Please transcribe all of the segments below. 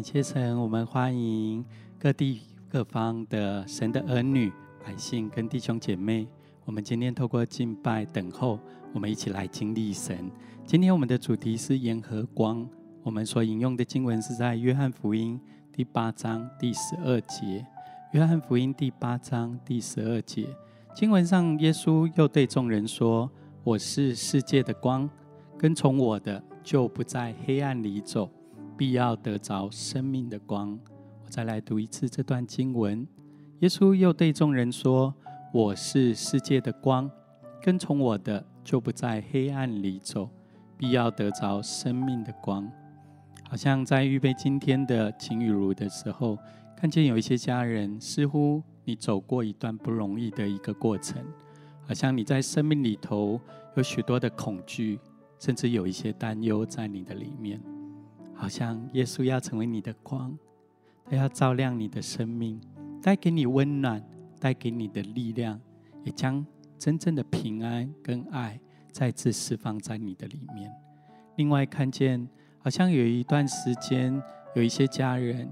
感谢神，我们欢迎各地各方的神的儿女、百姓跟弟兄姐妹。我们今天透过敬拜等候，我们一起来经历神。今天我们的主题是盐和光。我们所引用的经文是在约翰福音第八章第十二节。约翰福音第八章第十二节，经文上耶稣又对众人说：“我是世界的光，跟从我的就不在黑暗里走。”必要得着生命的光。我再来读一次这段经文。耶稣又对众人说：“我是世界的光，跟从我的就不在黑暗里走，必要得着生命的光。”好像在预备今天的晴雨如的时候，看见有一些家人，似乎你走过一段不容易的一个过程，好像你在生命里头有许多的恐惧，甚至有一些担忧在你的里面。好像耶稣要成为你的光，他要照亮你的生命，带给你温暖，带给你的力量，也将真正的平安跟爱再次释放在你的里面。另外，看见好像有一段时间，有一些家人，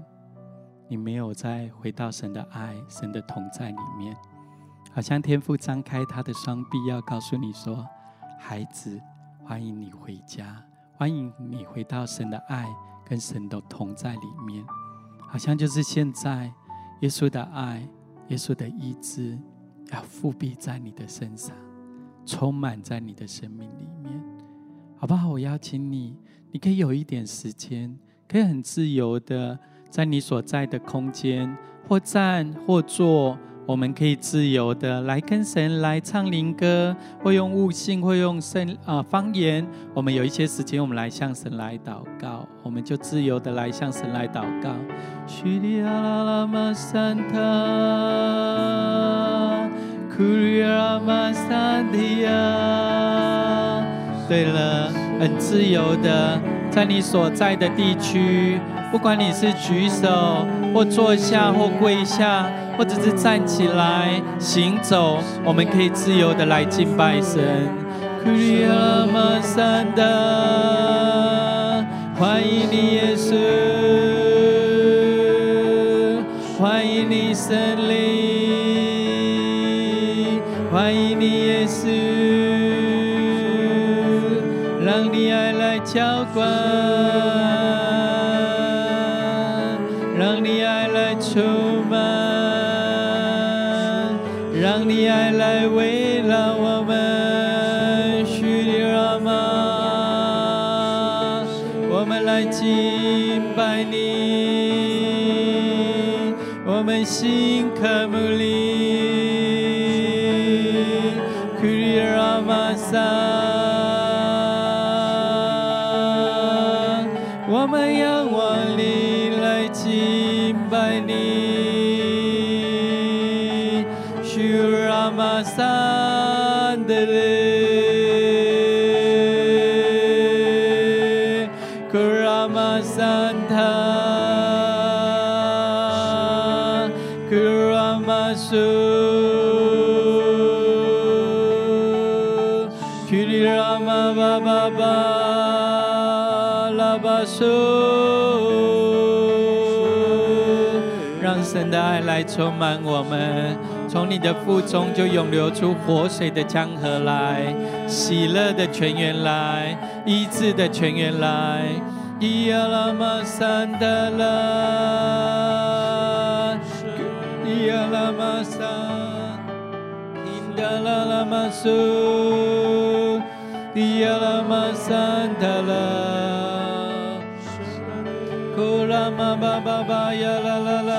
你没有再回到神的爱、神的同在里面，好像天父张开他的双臂，要告诉你说：“孩子，欢迎你回家。”欢迎你回到神的爱跟神的同在里面，好像就是现在，耶稣的爱、耶稣的意志要覆庇在你的身上，充满在你的生命里面，好不好？我邀请你，你可以有一点时间，可以很自由的在你所在的空间，或站或坐。我们可以自由的来跟神来唱灵歌，会用悟性，会用圣啊方言。我们有一些时间，我们来向神来祷告。我们就自由的来向神来祷告。对了，很自由的，在你所在的地区，不管你是举手，或坐下，或跪下。或者是站起来行走，我们可以自由的来敬拜神。欢迎你耶稣，里来充满我们，从你的腹中就涌流出活水的江河来，喜乐的泉源来，医治的泉源来。伊亚拉玛桑德拉，伊亚拉玛桑，伊达拉拉玛苏，伊亚拉玛桑德拉。呼啦嘛吧吧吧呀啦啦啦，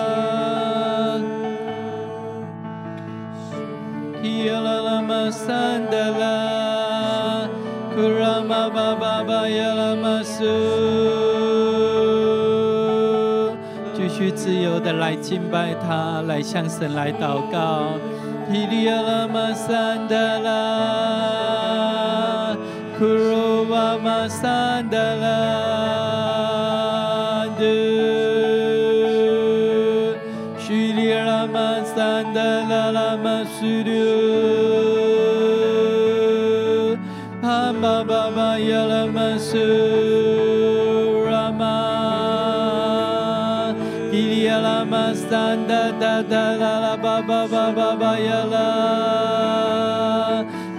啦啦嘛桑德拉，呼啦嘛吧吧吧呀啦嘛苏，继续自由的来敬拜他，来向神来祷告，咿哩呀啦嘛桑德拉，呼噜哇嘛桑德拉。哒哒哒啦啦吧吧吧吧吧呀啦！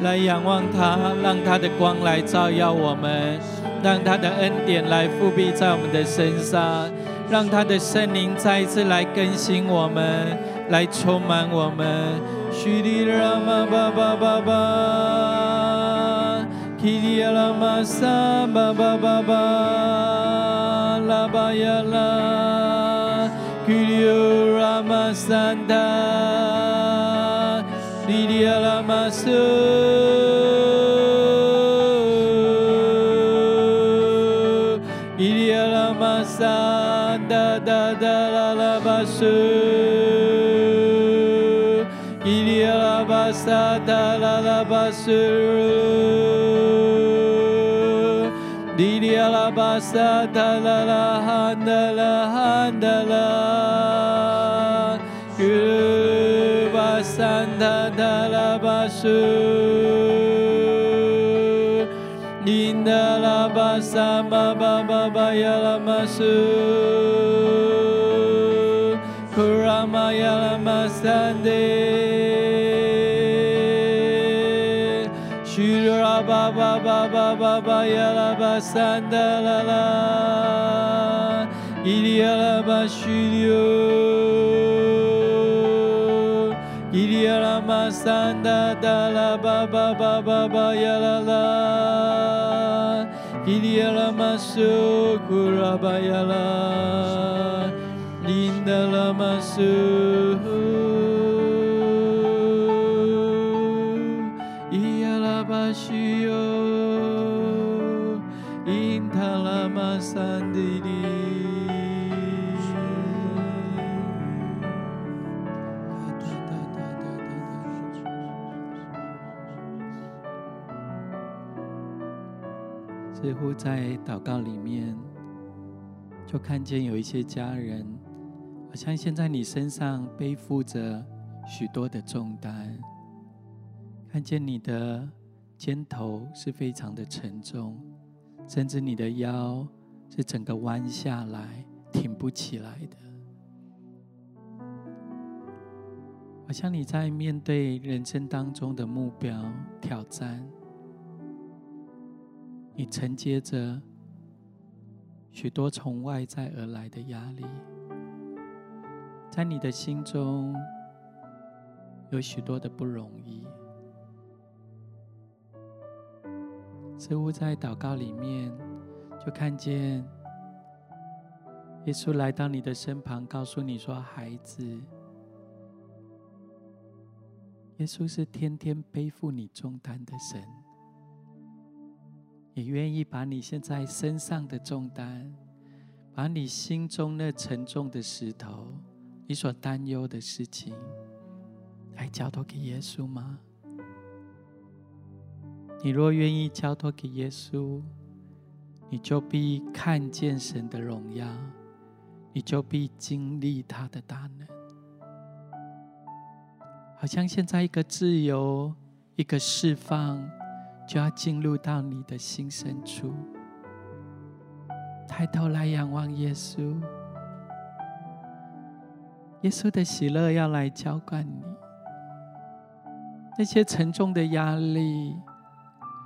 来仰望他，让他的光来照耀我们，让他的恩典来覆庇在我们的身上，让他的圣灵再一次来更新我们，来充满我们。叙利亚嘛吧吧吧吧，提利亚拉玛萨吧吧吧吧，拉巴呀拉，叙利亚拉玛萨达，提利亚拉玛苏。苏，伊利亚拉巴拉巴苏，因达拉巴萨玛巴巴巴亚拉玛苏。玛雅亚拉玛三德达拉巴巴巴巴巴雅拉拉，伊利亚拉似乎在祷告里面，就看见有一些家人。好像现在你身上背负着许多的重担，看见你的肩头是非常的沉重，甚至你的腰是整个弯下来，挺不起来的。好像你在面对人生当中的目标挑战，你承接着许多从外在而来的压力。在你的心中有许多的不容易，似乎在祷告里面就看见耶稣来到你的身旁，告诉你说：“孩子，耶稣是天天背负你重担的神，也愿意把你现在身上的重担，把你心中那沉重的石头。”你所担忧的事情，来交托给耶稣吗？你若愿意交托给耶稣，你就必看见神的荣耀，你就必经历他的大能。好像现在一个自由，一个释放，就要进入到你的心深处。抬头来仰望耶稣。耶稣的喜乐要来浇灌你，那些沉重的压力，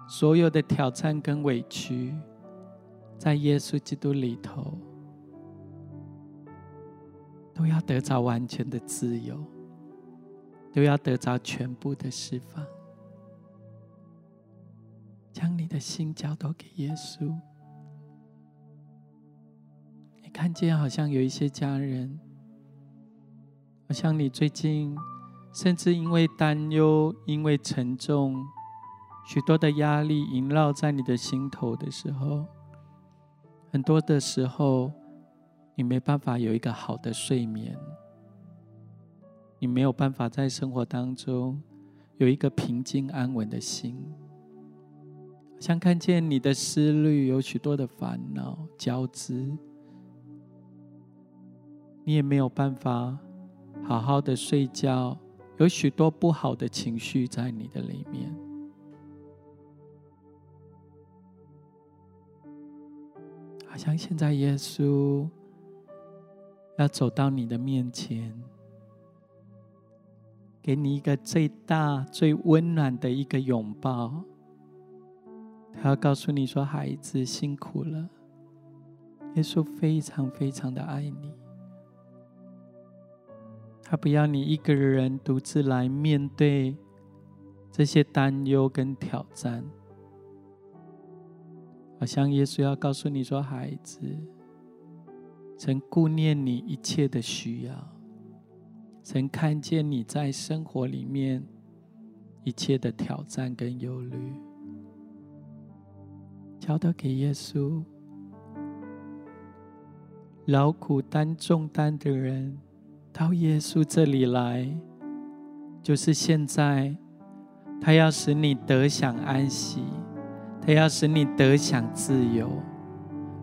所有的挑战跟委屈，在耶稣基督里头，都要得着完全的自由，都要得着全部的释放。将你的心交托给耶稣。你看见好像有一些家人。好像你最近，甚至因为担忧、因为沉重，许多的压力萦绕在你的心头的时候，很多的时候，你没办法有一个好的睡眠，你没有办法在生活当中有一个平静安稳的心，像看见你的思虑有许多的烦恼交织，你也没有办法。好好的睡觉，有许多不好的情绪在你的里面。好像现在耶稣要走到你的面前，给你一个最大、最温暖的一个拥抱。他要告诉你说：“孩子，辛苦了。”耶稣非常非常的爱你，他不要你一个人独自来面对这些担忧跟挑战。好像耶稣要告诉你说：“孩子，曾顾念你一切的需要，曾看见你在生活里面一切的挑战跟忧虑，交托给耶稣。”劳苦担重担的人，到耶稣这里来，就是现在，他要使你得享安息，他要使你得享自由，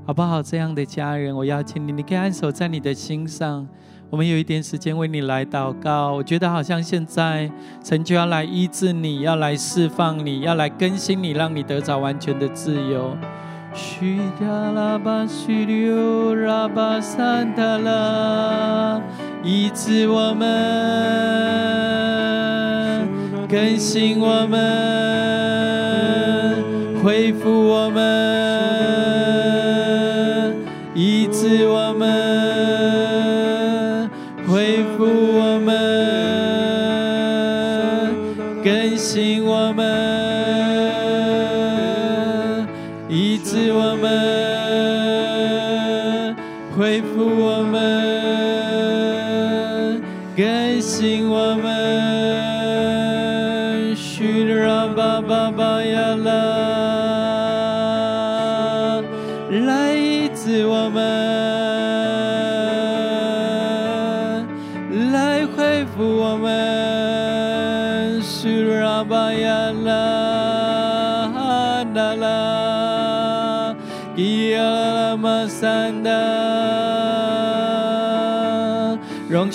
好不好？这样的家人，我邀请你，你可以按手在你的心上。我们有一点时间为你来祷告。我觉得好像现在神就要来医治你，要来释放你，要来更新你，让你得着完全的自由。须达拉巴须留拉巴桑达拉，医治我们，更新我们，恢复我们，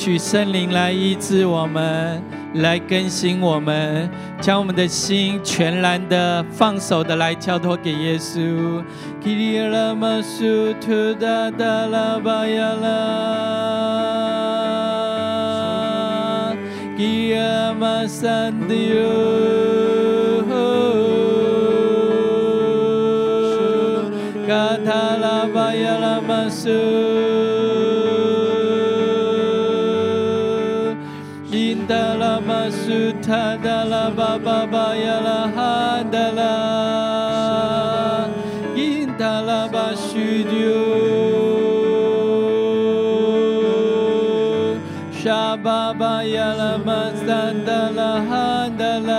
许圣灵来医治我们，来更新我们，将我们的心全然的放手的来交托给耶稣。巴巴亚拉哈达拉，因达拉巴须丢，沙巴巴亚拉玛桑达拉哈达拉，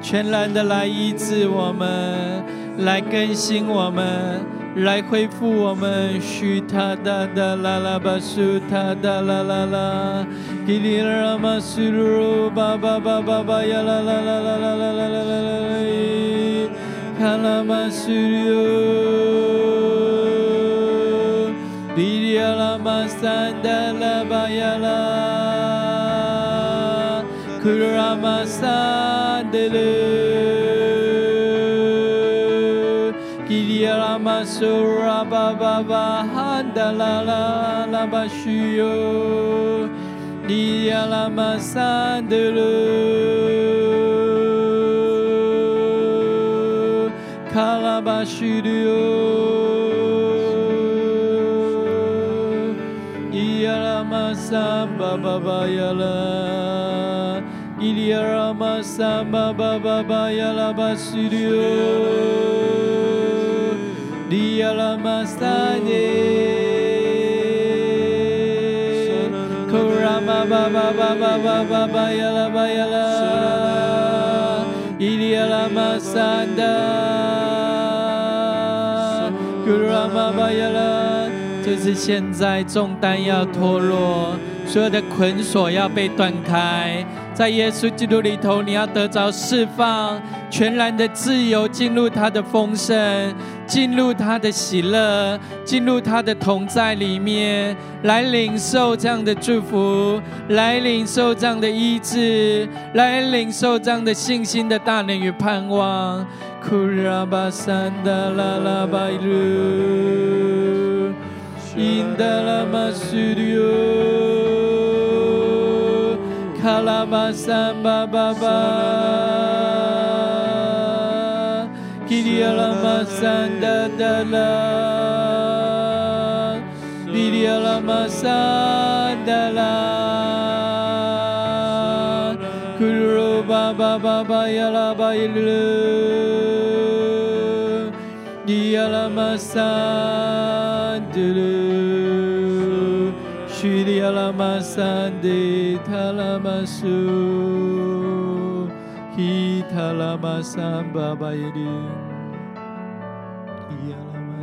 全然的来医治我们，来更新我们。来恢复我们，须他哒哒啦啦巴苏他哒啦啦啦，吉里拉玛苏鲁巴巴巴巴巴呀啦啦啦啦啦啦啦啦啦，卡拉玛苏 lié à la massa de l'eau. Kalabashirio. Iyaramasa baba bayala. Iyaramasa baba baba yala basirio. Diyalamasa ne. 巴巴巴巴巴巴巴亚拉巴亚拉，伊利亚拉玛萨达，库拉玛巴亚拉，就是现在重担要脱落，所有的捆锁要被断开，在耶稣基督里头，你要得着释放，全然的自由，进入他的丰盛。进入他的喜乐，进入他的同在里面，来领受这样的祝福，来领受这样的医治，来领受这样的信心的大能与盼望。库拉巴桑达拉拉巴鲁，因达拉玛苏里奥，卡拉巴桑巴巴巴，基里亚拉玛桑达达拉，比里亚拉玛桑达拉，库塔拉玛苏，希塔拉玛桑巴巴耶利，伊亚拉玛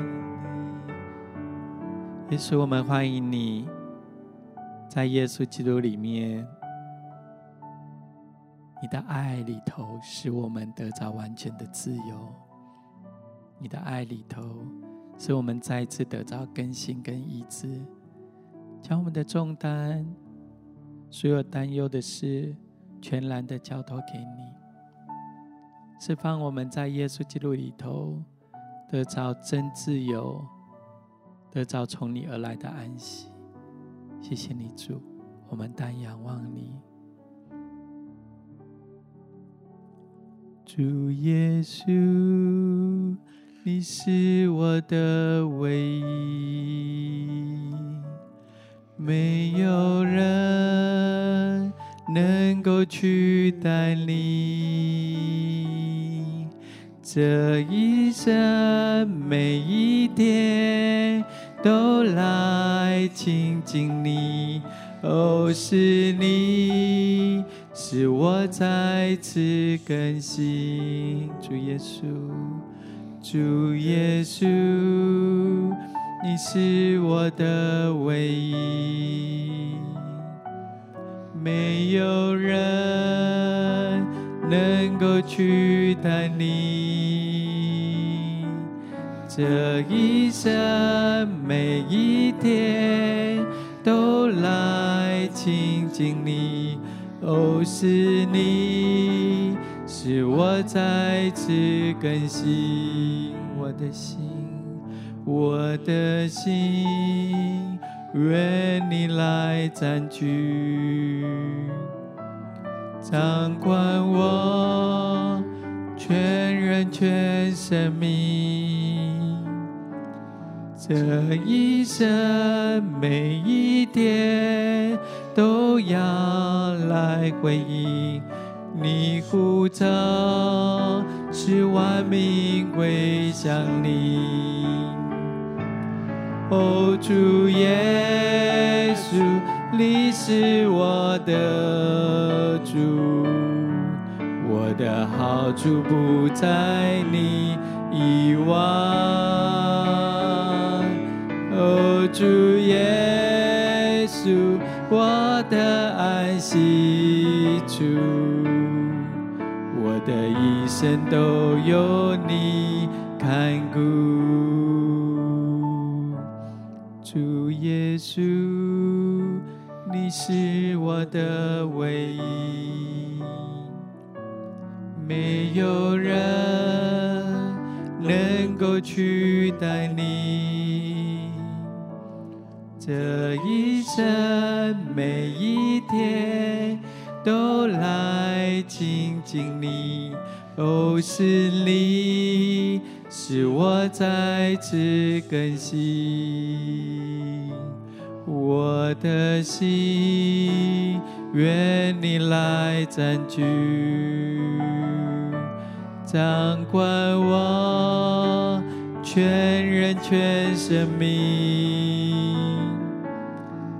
耶稣，我们欢迎你，在耶稣基督里面，你的爱里头使我们得着完全的自由，你的爱里头使我们再次得着更新跟医治，将我们的重担。所有担忧的事，全然的交托给你，释放我们在耶稣基督里头得着真自由，得着从你而来的安息。谢谢你主，我们单仰望你，主耶稣，你是我的唯一。没有人能够取代你，这一生每一天都来亲近你。哦，是你使我再次更新，主耶稣，主耶稣。你是我的唯一，没有人能够取代你。这一生每一天都来亲近你，哦，是你使我再次更新我的心。我的心，愿你来占据，掌管我全人全生命。这一生每一天，都要来回应你呼召，使万民归向你。哦，主耶稣，你是我的主，我的好处不在你以外。哦，主耶稣，我的安息主，我的一生都有你看顾。主耶稣，你是我的唯一，没有人能够取代你。这一生每一天都来亲近你，哦，是你。使我再次更新我的心，愿你来占据，掌管我全人全生命。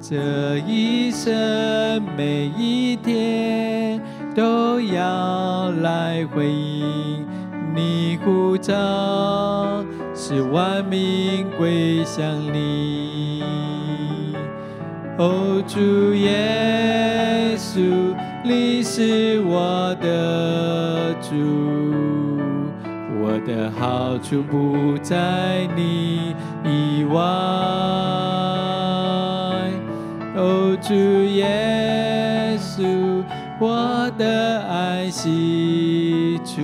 这一生每一天都要来回应。你呼召，使万民归向你。哦，主耶稣，你是我的主，的好处不在你以外。哦，主耶稣，我的安息处。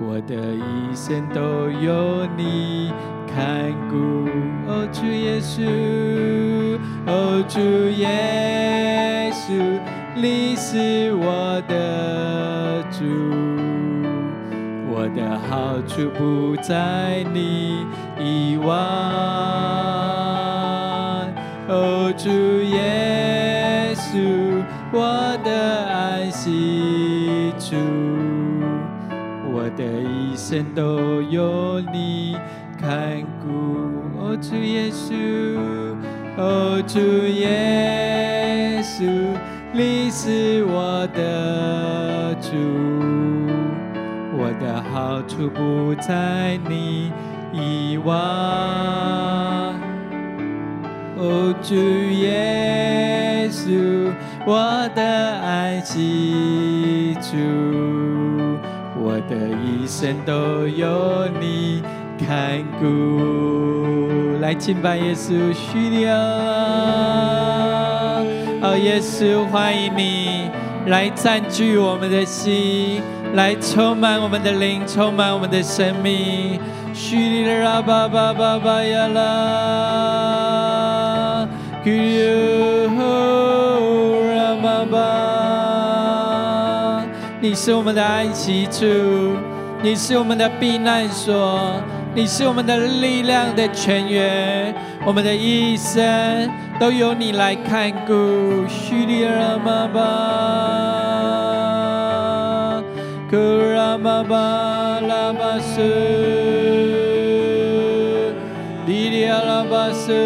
我的一生都有你看顾，哦，主耶稣，哦，主耶稣，你是我的主，的好处不在你以外。哦，主耶稣，我的安息处，我的一生都有你看顾。哦，主耶稣，哦，主耶稣。你是我的处不在你以外。哦，主耶稣，我的安息处，我的一生都有你看顾。来敬拜耶稣，需要。哦，耶稣，欢迎你来占据我们的心，来充满我们的灵，充满我们的生命。叙利亚巴巴巴巴呀啦，古尤拉巴巴，你是我们的安息处，你是我们的避难所，你是我们的力量的泉源，我们的一生。都由你来看顾，叙利亚 Kurababa labasu Diria labasu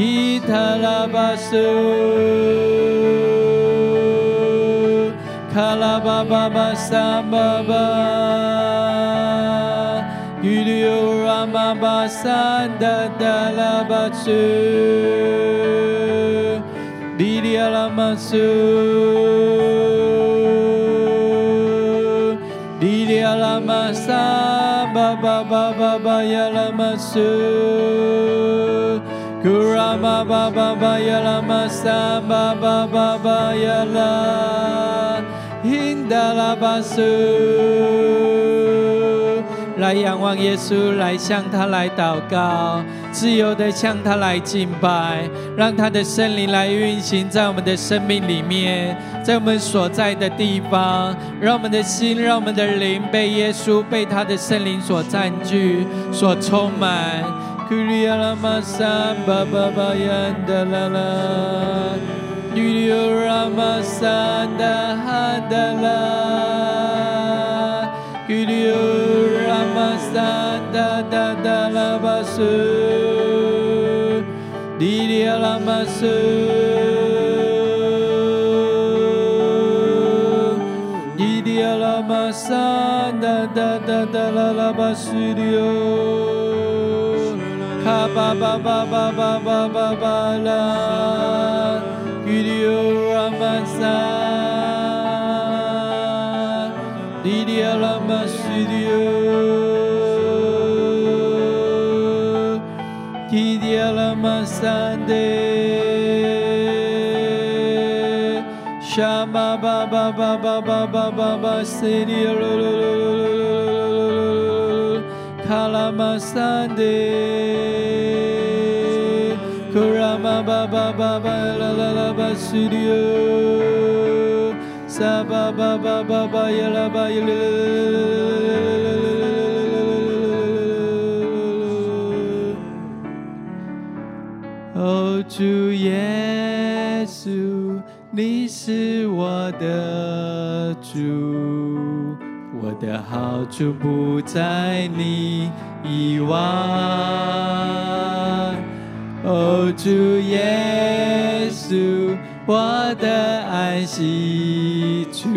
Gita labasu Kalababa basambaba Gülüyor ama basan da da 稣，耶拉马稣，库拉巴巴巴耶拉马稣，库拉巴巴巴耶拉马稣，来仰望耶稣，来向他来祷告。自由的向他来敬拜，让他的圣灵来运行在我们的生命里面，在我们所在的地方，让我们的心，让我们的灵被耶稣、被他的圣灵所占据、所充满。玛萨达达拉巴斯，利利亚拉玛斯，利利亚拉玛萨达达达达拉拉巴斯利欧，卡巴巴巴巴巴巴巴巴拉，利利欧拉玛萨，利利亚拉玛斯利欧。玛桑德，沙巴巴巴巴巴巴巴主耶稣，你是我的主，我的好处不在你以外。哦，主耶稣，我的安息处，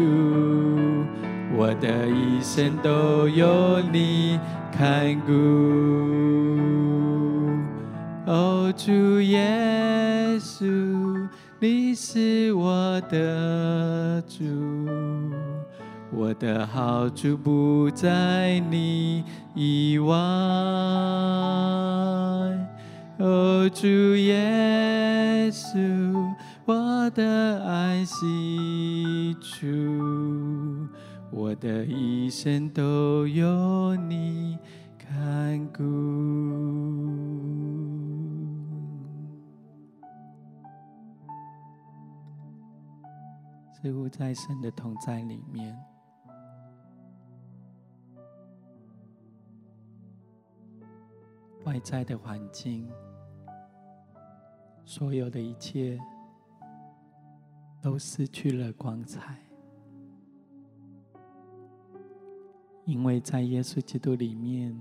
我的一生都有你看顾。哦，主稣，你是我的主，我的好处不在你以外。哦，主耶稣，我的安息主，我的一生都有你看顾。似乎在神的同在里面，外在的环境，所有的一切都失去了光彩，因为在耶稣基督里面，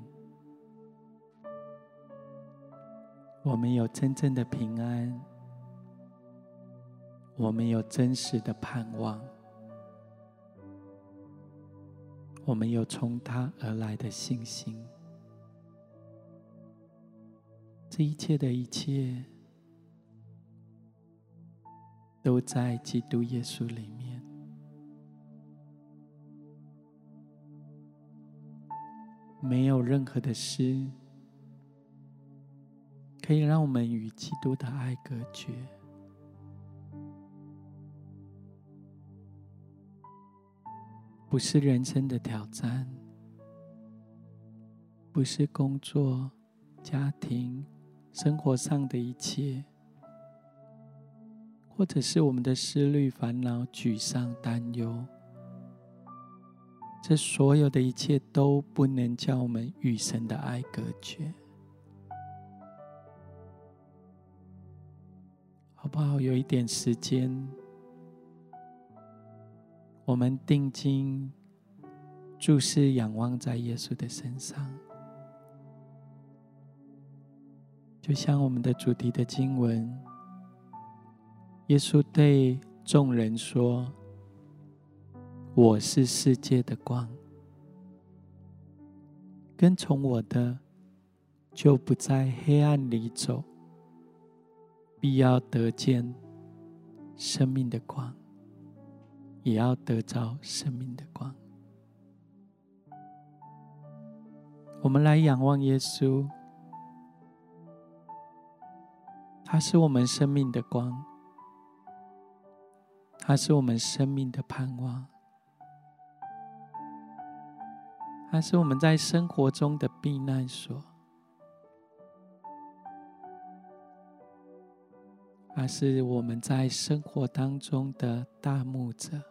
我们有真正的平安。我们有真实的盼望，我们有从他而来的信心。这一切的一切，都在基督耶稣里面。没有任何的事可以让我们与基督的爱隔绝。不是人生的挑战，不是工作、家庭、生活上的一切，或者是我们的思虑、烦恼、沮丧、担忧，这所有的一切都不能叫我们与神的爱隔绝，好不好？有一点时间。我们定睛注视、仰望在耶稣的身上，就像我们的主题的经文，耶稣对众人说：“我是世界的光，跟从我的，就不在黑暗里走，必要得见生命的光。”也要得着生命的光。我们来仰望耶稣，他是我们生命的光，他是我们生命的盼望，他是我们在生活中的避难所，他是我们在生活当中的大牧者。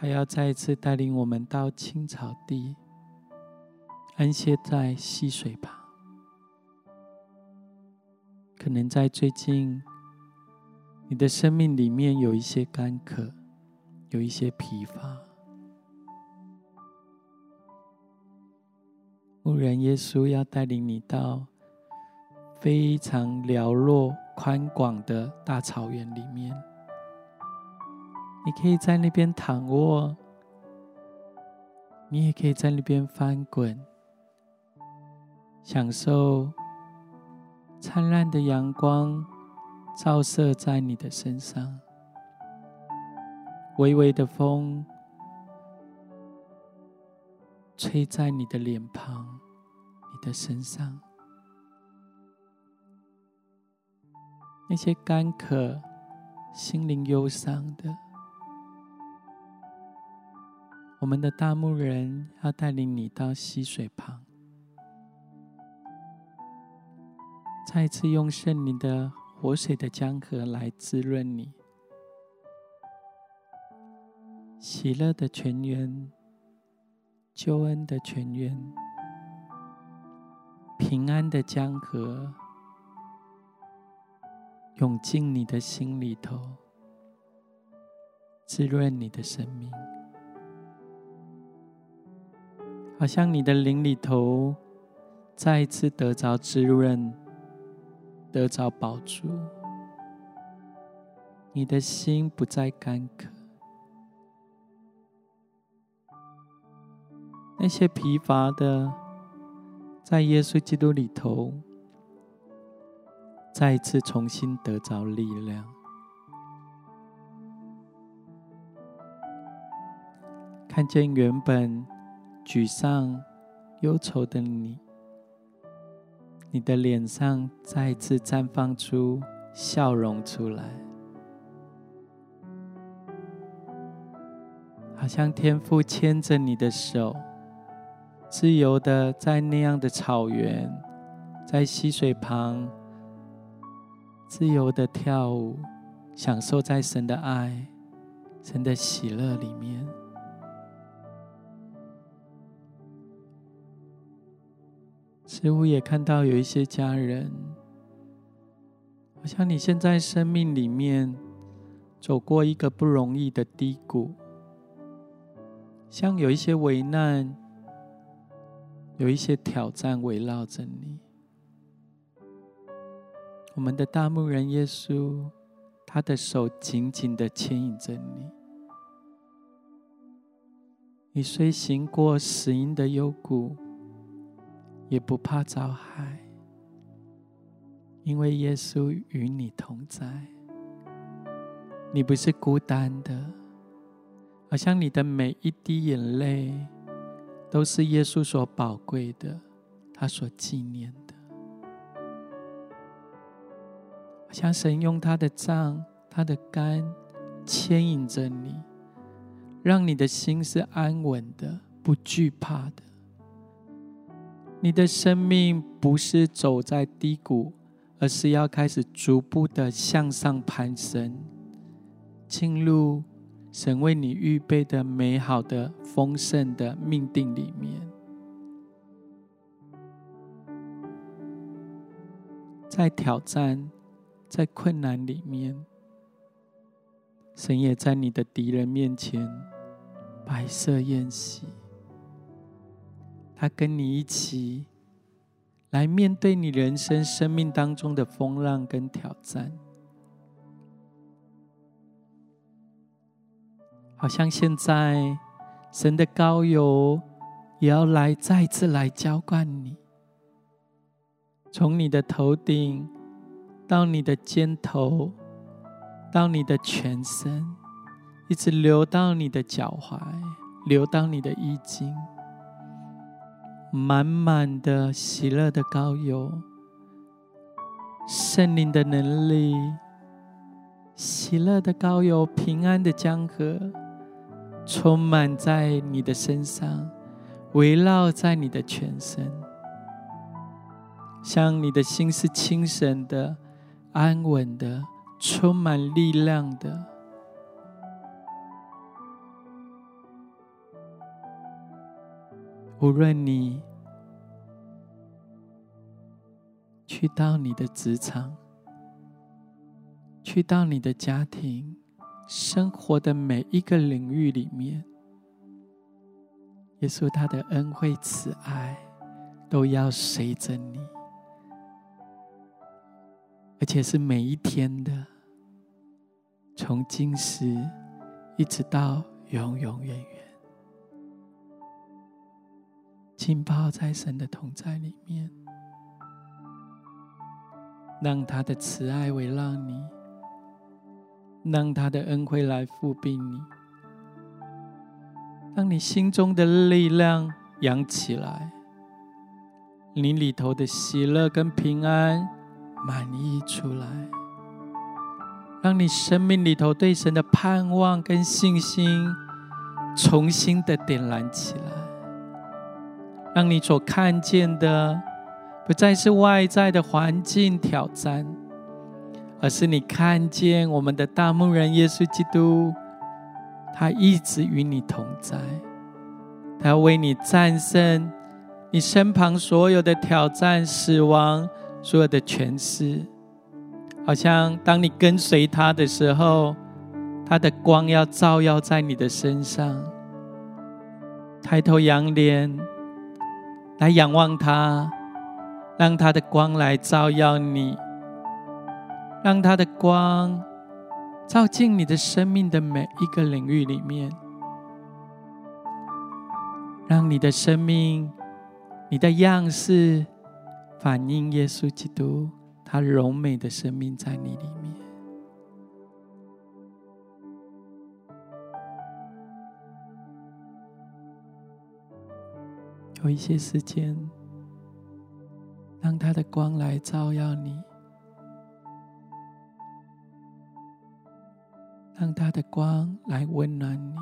他要再一次带领我们到青草地，安歇在溪水旁。可能在最近，你的生命里面有一些干渴，有一些疲乏。牧人耶稣要带领你到非常辽阔宽广的大草原里面。你可以在那边躺卧，你也可以在那边翻滚，享受灿烂的阳光照射在你的身上，微微的风吹在你的脸庞、你的身上，那些干渴、心灵忧伤的。我们的大牧人要带领你到溪水旁，再一次用圣灵的活水的江河来滋润你，喜乐的泉源，救恩的泉源，平安的江河，涌进你的心里头，滋润你的生命。好像你的灵里头再一次得着滋润，得着饱足，你的心不再干渴，那些疲乏的，在耶稣基督里头，再一次重新得着力量，看见原本。沮丧、忧愁的你，你的脸上再次绽放出笑容出来，好像天父牵着你的手，自由的在那样的草原，在溪水旁，自由的跳舞，享受在神的爱、神的喜乐里面。似乎也看到有一些家人，好像你现在生命里面走过一个不容易的低谷，像有一些危难，有一些挑战围绕着你。我们的大牧人耶稣，他的手紧紧的牵引着你。你虽行过死荫的幽谷，也不怕遭害，因为耶稣与你同在。你不是孤单的，好像你的每一滴眼泪都是耶稣所宝贵的，他所纪念的。像神用他的杖、他的竿牵引着你，让你的心是安稳的，不惧怕的。你的生命不是走在低谷，而是要开始逐步的向上攀升，进入神为你预备的美好的、丰盛的命定里面。在挑战、在困难里面，神也在你的敌人面前摆设宴席。他跟你一起来面对你人生生命当中的风浪跟挑战，好像现在神的膏油也要来再次来浇灌你，从你的头顶到你的肩头，到你的全身，一直流到你的脚踝，流到你的衣襟。满满的喜乐的膏油，圣灵的能力，喜乐的膏油，平安的江河，充满在你的身上，围绕在你的全身，像你的心是清神的、安稳的、充满力量的。无论你去到你的职场，去到你的家庭，生活的每一个领域里面，耶稣他的恩惠慈爱都要随着你，而且是每一天的，从今时一直到永永远远。浸泡在神的同在里面，让他的慈爱围绕你，让他的恩惠来覆庇你，让你心中的力量扬起来，你里头的喜乐跟平安满溢出来，让你生命里头对神的盼望跟信心重新的点燃起来。让你所看见的不再是外在的环境挑战，而是你看见我们的大牧人耶稣基督，他一直与你同在，他要为你战胜你身旁所有的挑战、死亡、所有的权势。好像当你跟随他的时候，他的光要照耀在你的身上，抬头仰脸。来仰望他，让他的光来照耀你，让他的光照进你的生命的每一个领域里面，让你的生命、你的样式反映耶稣基督他荣美的生命在你里面。有一些时间，让他的光来照耀你，让他的光来温暖你。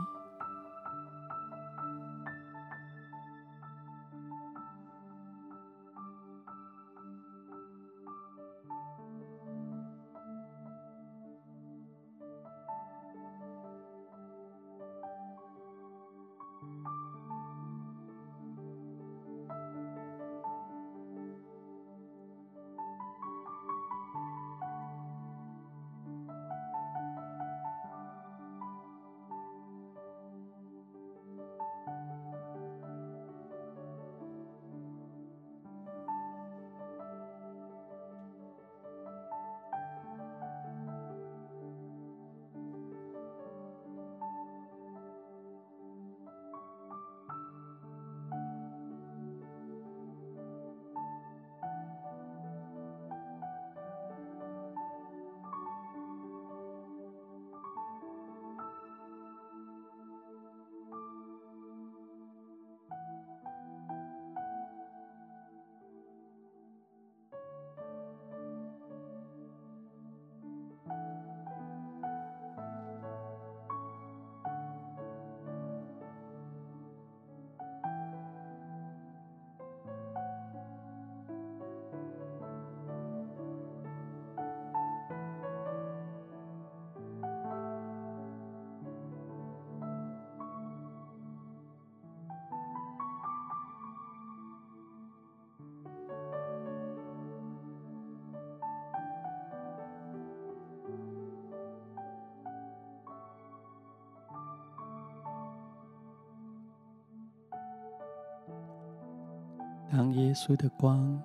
当耶稣的光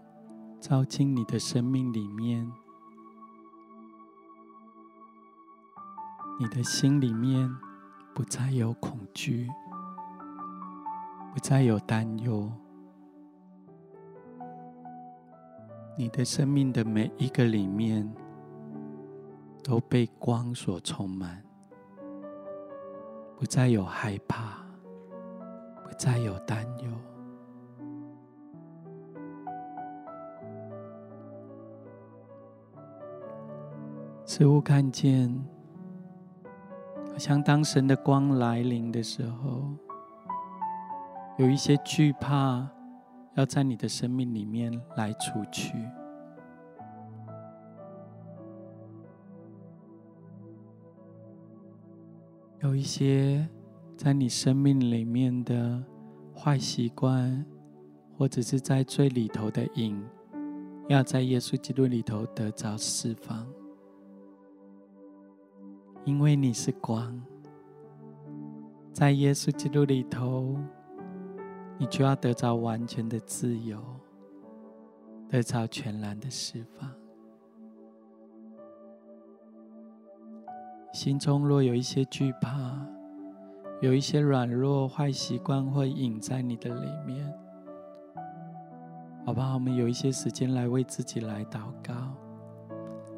照进你的生命里面，你的心里面不再有恐惧，不再有担忧，你的生命的每一个里面都被光所充满，不再有害怕，不再有担忧。似乎看见，好像当神的光来临的时候，有一些惧怕要在你的生命里面来除去，有一些在你生命里面的坏习惯，或者是在最里头的瘾，要在耶稣基督里头得着释放。因为你是光，在耶稣基督里头，你就要得着完全的自由，得着全然的释放。心中若有一些惧怕，有一些软弱、坏习惯会隐在你的里面，好不好？我们有一些时间来为自己来祷告。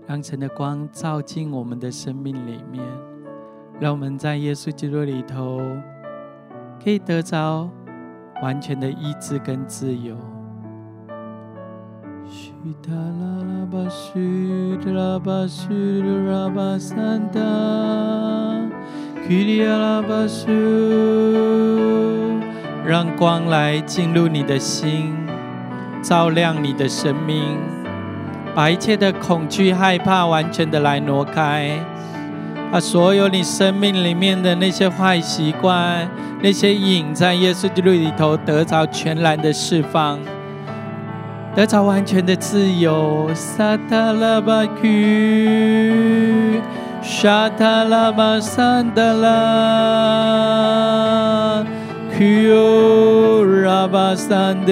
让神的光照进我们的生命里面，让我们在耶稣基督里头可以得着完全的医治跟自由。让光来进入你的心，照亮你的生命。把一切的恐惧、害怕完全的来挪开，把所有你生命里面的那些坏习惯、那些瘾，在耶稣基督里头得着全然的释放，得着完全的自由。萨塔拉巴库，沙塔拉巴桑德拉，库拉巴桑德。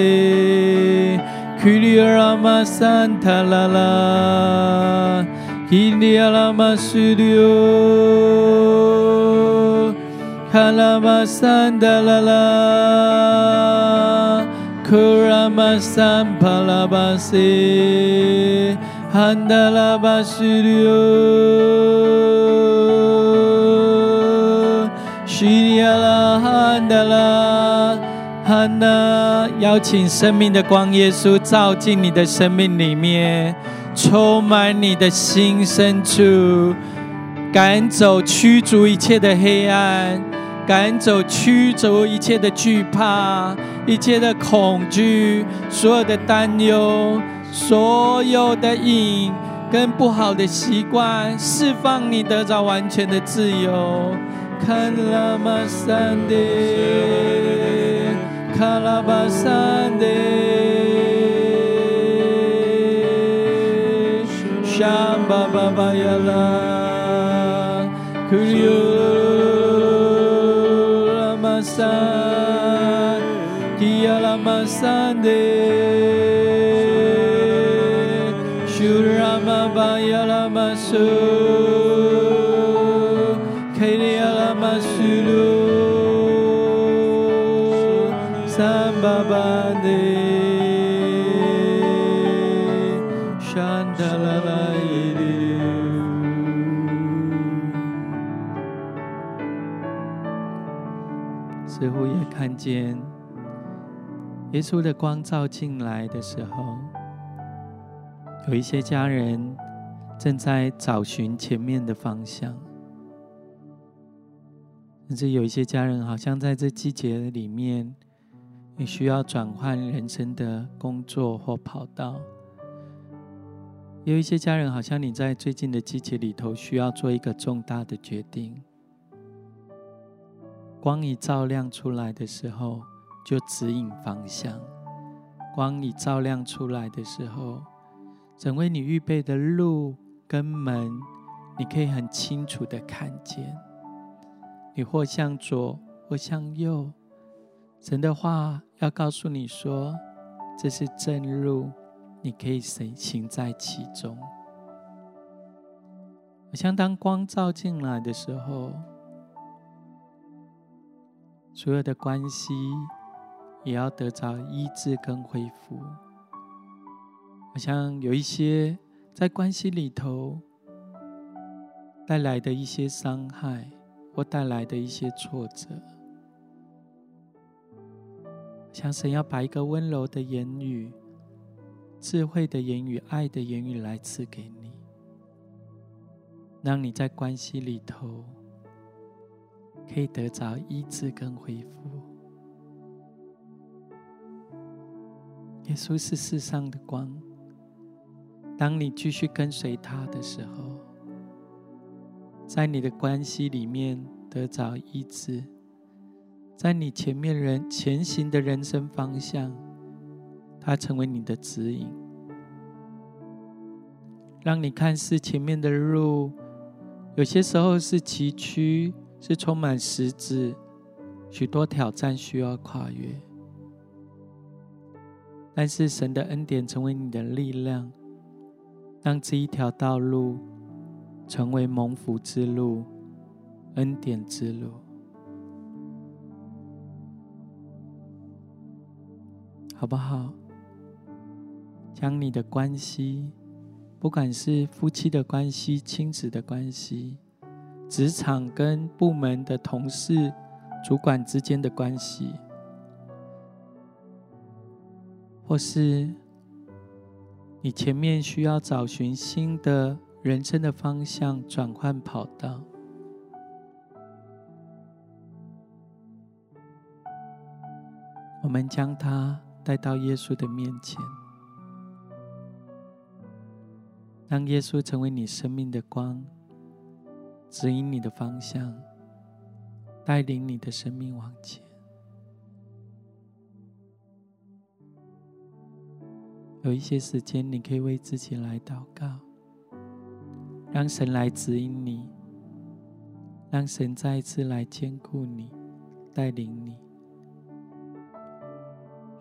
库里亚拉玛桑塔拉拉，基里亚拉玛苏里奥，卡拉玛桑塔拉拉，库拉玛桑帕拉巴塞，汉达拉巴苏里奥，西里亚拉汉达拉。哈那，邀请生命的光，耶稣照进你的生命里面，充满你的心深处，赶走、驱逐一切的黑暗，赶走、驱逐一切的惧怕、一切的恐惧、所有的担忧、所有的瘾跟不好的习惯，释放你得着完全的自由。看拉玛三的。卡拉巴桑德，香间耶稣的光照进来的时候，有一些家人正在找寻前面的方向，甚至有一些家人好像在这季节里面，你需要转换人生的工作或跑道；有一些家人好像你在最近的季节里头需要做一个重大的决定。光一照亮出来的时候，就指引方向；光一照亮出来的时候，整为你预备的路跟门，你可以很清楚的看见。你或向左，或向右，神的话要告诉你说：这是正路，你可以行行在其中。好像当光照进来的时候，所有的关系也要得着医治跟恢复。好像有一些在关系里头带来的一些伤害，或带来的一些挫折，像神要把一个温柔的言语、智慧的言语、爱的言语来赐给你。让你在关系里头可以得着医治跟恢复。耶稣是世上的光，当你继续跟随他的时候，在你的关系里面得着医治，在你前面人前行的人生方向，他成为你的指引，让你看似前面的路。有些时候是崎岖，是充满实质，许多挑战需要跨越。但是神的恩典成为你的力量，让这一条道路成为蒙福之路、恩典之路，好不好？将你的关系。不管是夫妻的关系、亲子的关系、职场跟部门的同事、主管之间的关系，或是你前面需要找寻新的人生的方向、转换跑道，我们将它带到耶稣的面前。让耶稣成为你生命的光，指引你的方向，带领你的生命往前。有一些时间，你可以为自己来祷告，让神来指引你，让神再一次来兼顾你，带领你。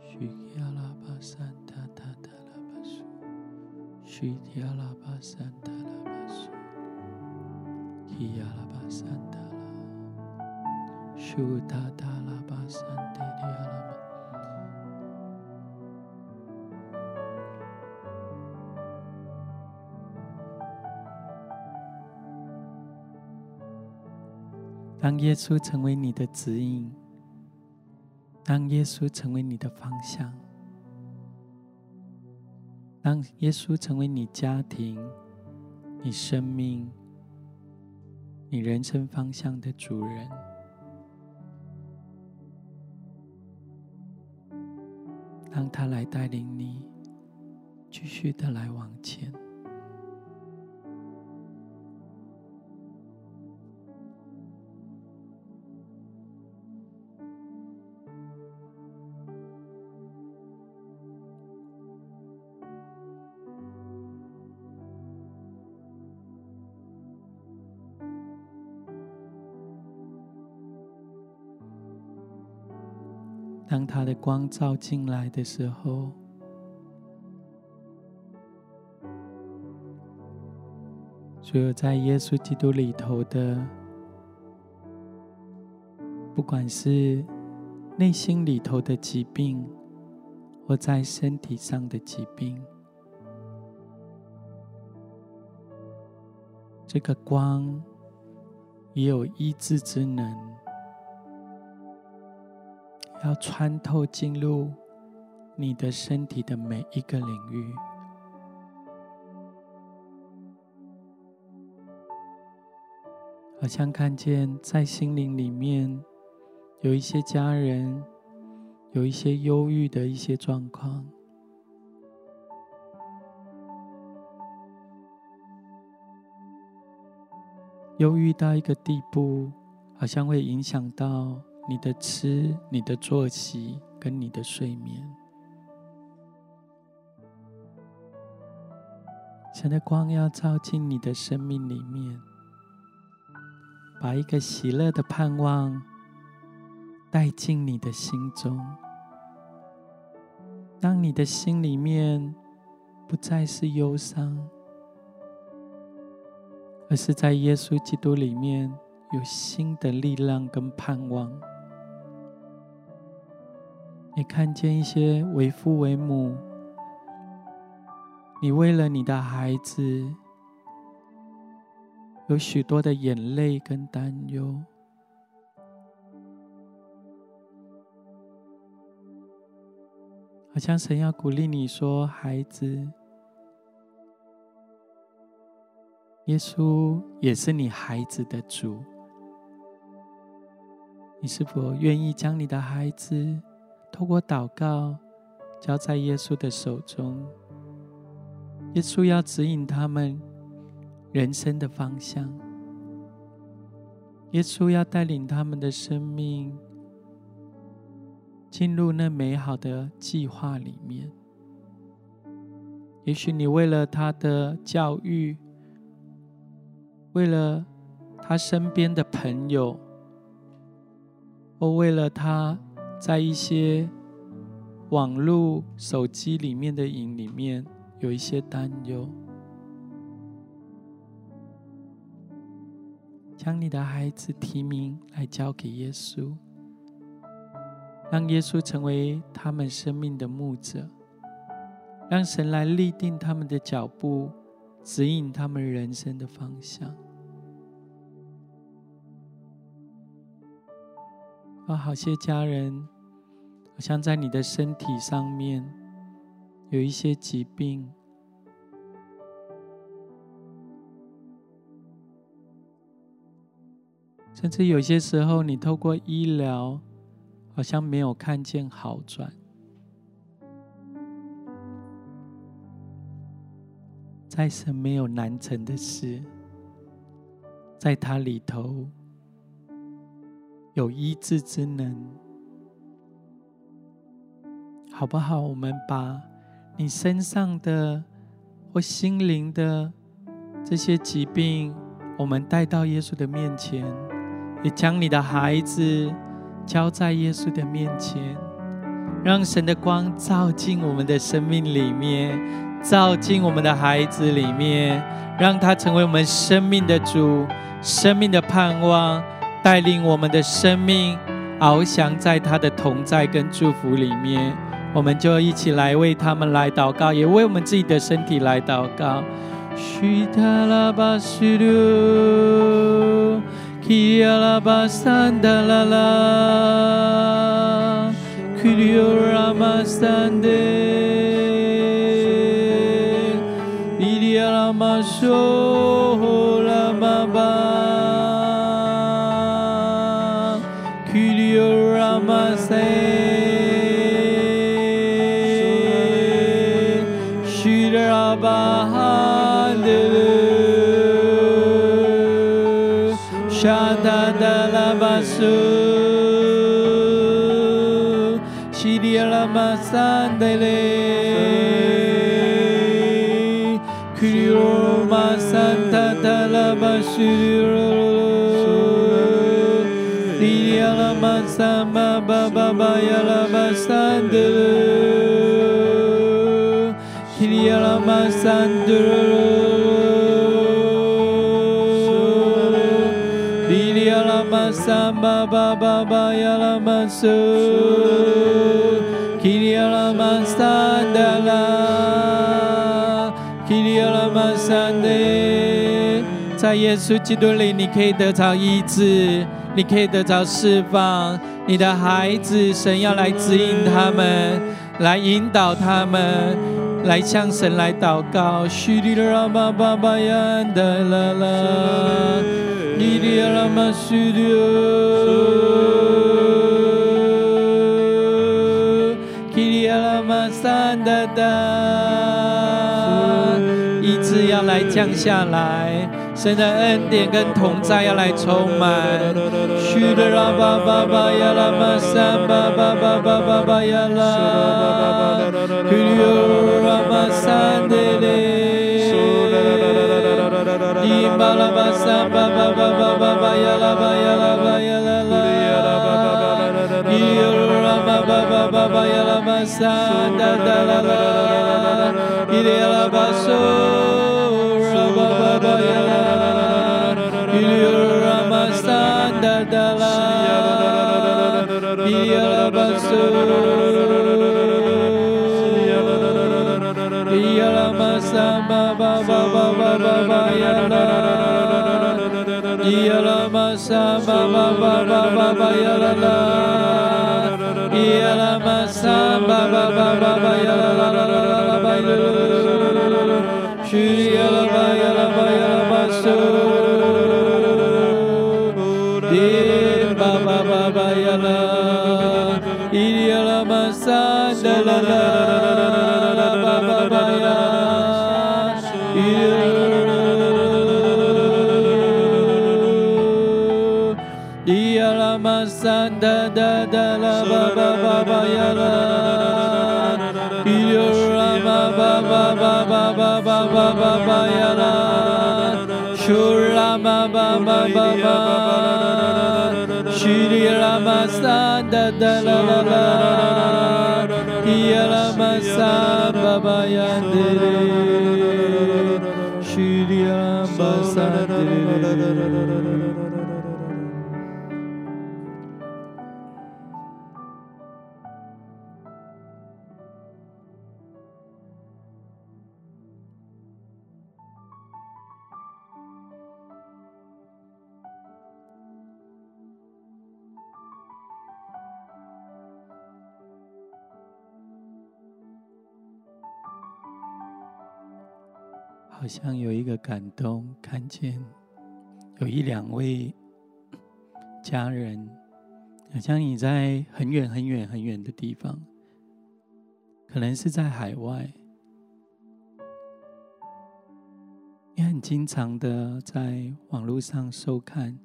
希提阿拉巴山达拉巴苏，希亚拉巴山达拉，舒塔达拉巴山提利亚拉巴。当耶稣成为你的指引，当耶稣成为你的方向。当耶稣成为你家庭、你生命、你人生方向的主人，让他来带领你，继续的来往前。他的光照进来的时候，所有在耶稣基督里头的，不管是内心里头的疾病，或在身体上的疾病，这个光也有医治之能。要穿透进入你的身体的每一个领域，好像看见在心灵里面有一些家人有一些忧郁的一些状况，忧郁到一个地步，好像会影响到。你的吃、你的作息跟你的睡眠，神的光要照进你的生命里面，把一个喜乐的盼望带进你的心中，当你的心里面不再是忧伤，而是在耶稣基督里面有新的力量跟盼望。你看见一些为父为母，你为了你的孩子有许多的眼泪跟担忧。好像神要鼓励你说：“孩子，耶稣也是你孩子的主。你是否愿意将你的孩子透过祷告交在耶稣的手中？耶稣要指引他们人生的方向，耶稣要带领他们的生命。”进入那美好的计划里面。也许你为了他的教育，为了他身边的朋友，或为了他在一些网络、手机里面的影里面有一些担忧，将你的孩子提名来交给耶稣。让耶稣成为他们生命的牧者，让神来立定他们的脚步，指引他们人生的方向。有好些家人，像在你的身体上面有一些疾病，甚至有些时候，你透过医疗。好像没有看见好转，在神没有难成的事，在他里头有医治之能，好不好？我们把你身上的或心灵的这些疾病，我们带到耶稣的面前，也将你的孩子。交在耶稣的面前，让神的光照进我们的生命里面，照进我们的孩子里面，让他成为我们生命的主，生命的盼望，带领我们的生命翱翔在他的同在跟祝福里面。我们就一起来为他们来祷告，也为我们自己的身体来祷告。基亚拉巴桑达拉拉，基里奥拉玛桑德，伊里亚拉玛索亚拉玛桑德勒，库里欧玛桑达达拉巴苏，里里亚拉玛在耶稣基督里，你可以得着医治，你可以得着释放。你的孩子，神要来指引他们，来引导他们，来向神来祷告。叙利亚巴巴巴呀拉玛苏迪欧，基里亚拉玛桑达达，医治要来降下来，神的恩典跟同在要来充满。Shri Yalaba Yalaba Yalaba Shri Shurama Baba Baba Shri Ramasanda Dalala Yaramasa Baba Yandere Shri Ramasanda 像有一个感动，看见有一两位家人，好像你在很远很远很远的地方，可能是在海外，也很经常的在网络上收看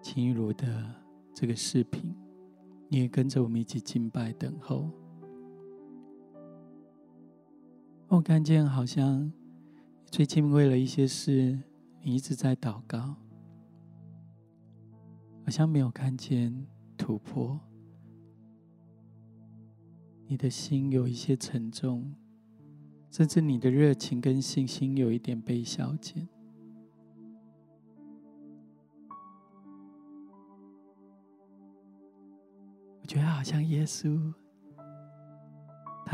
秦玉茹的这个视频，你也跟着我们一起敬拜等候。我看见好像最近为了一些事，你一直在祷告，好像没有看见突破。你的心有一些沉重，甚至你的热情跟信心有一点被消减。我觉得好像耶稣。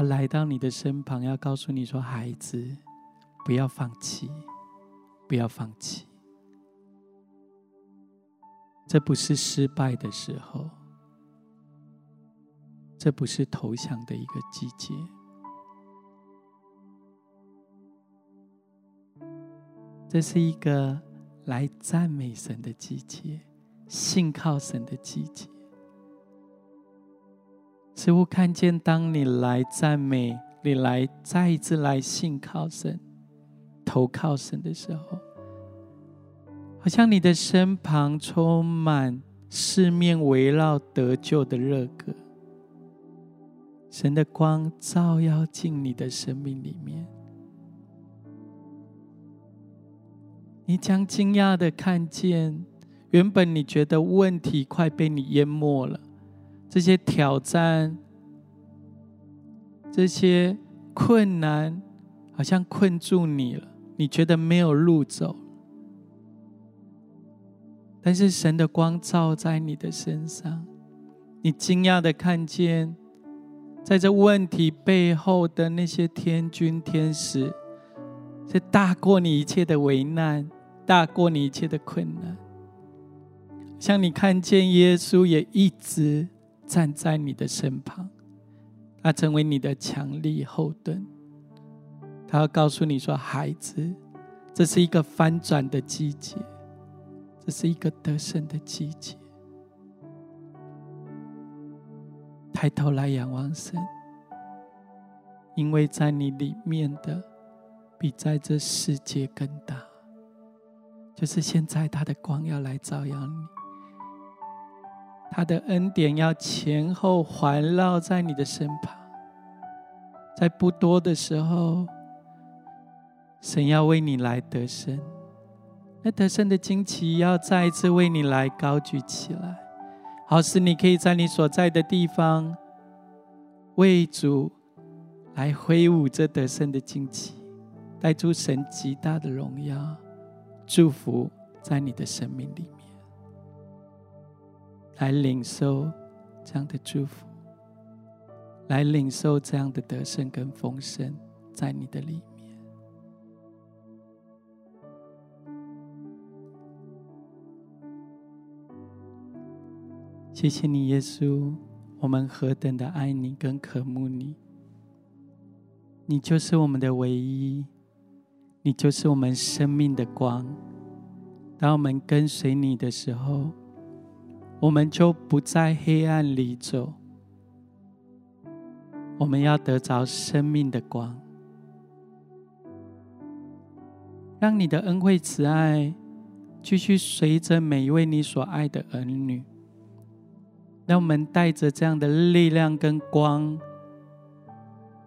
来到你的身旁，要告诉你说：“孩子，不要放弃，不要放弃。这不是失败的时候，这不是投降的一个季节，这是一个来赞美神的季节，信靠神的季节。”似乎看见，当你来赞美，你来再一次来信靠神、投靠神的时候，好像你的身旁充满四面围绕得救的热歌，神的光照耀进你的生命里面，你将惊讶的看见，原本你觉得问题快被你淹没了。这些挑战，这些困难，好像困住你了。你觉得没有路走，但是神的光照在你的身上，你惊讶的看见，在这问题背后的那些天君天使，是大过你一切的危难，大过你一切的困难。像你看见耶稣也一直。站在你的身旁，他成为你的强力后盾。他要告诉你说：“孩子，这是一个翻转的季节，这是一个得胜的季节。抬头来仰望神，因为在你里面的比在这世界更大。就是现在，他的光要来照耀你。”他的恩典要前后环绕在你的身旁，在不多的时候，神要为你来得胜，那得胜的旌旗要再一次为你来高举起来，好使你可以在你所在的地方为主来挥舞这得胜的旌旗，带出神极大的荣耀，祝福在你的生命里，来领受这样的祝福，来领受这样的得胜跟丰盛在你的里面。谢谢你，耶稣，我们何等的爱你跟渴慕你！你就是我们的唯一，你就是我们生命的光。当我们跟随你的时候，我们就不在黑暗里走。我们要得着生命的光，让你的恩惠慈爱继续随着每一位你所爱的儿女。让我们带着这样的力量跟光，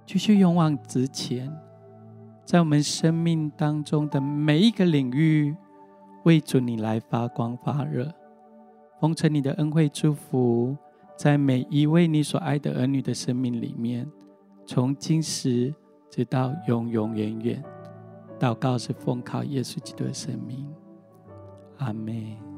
继续勇往直前，在我们生命当中的每一个领域，为主你来发光发热，奉承你的恩惠祝福，在每一位你所爱的儿女的生命里面，从今时直到永永远远。祷告是奉靠耶稣基督的生命，阿门。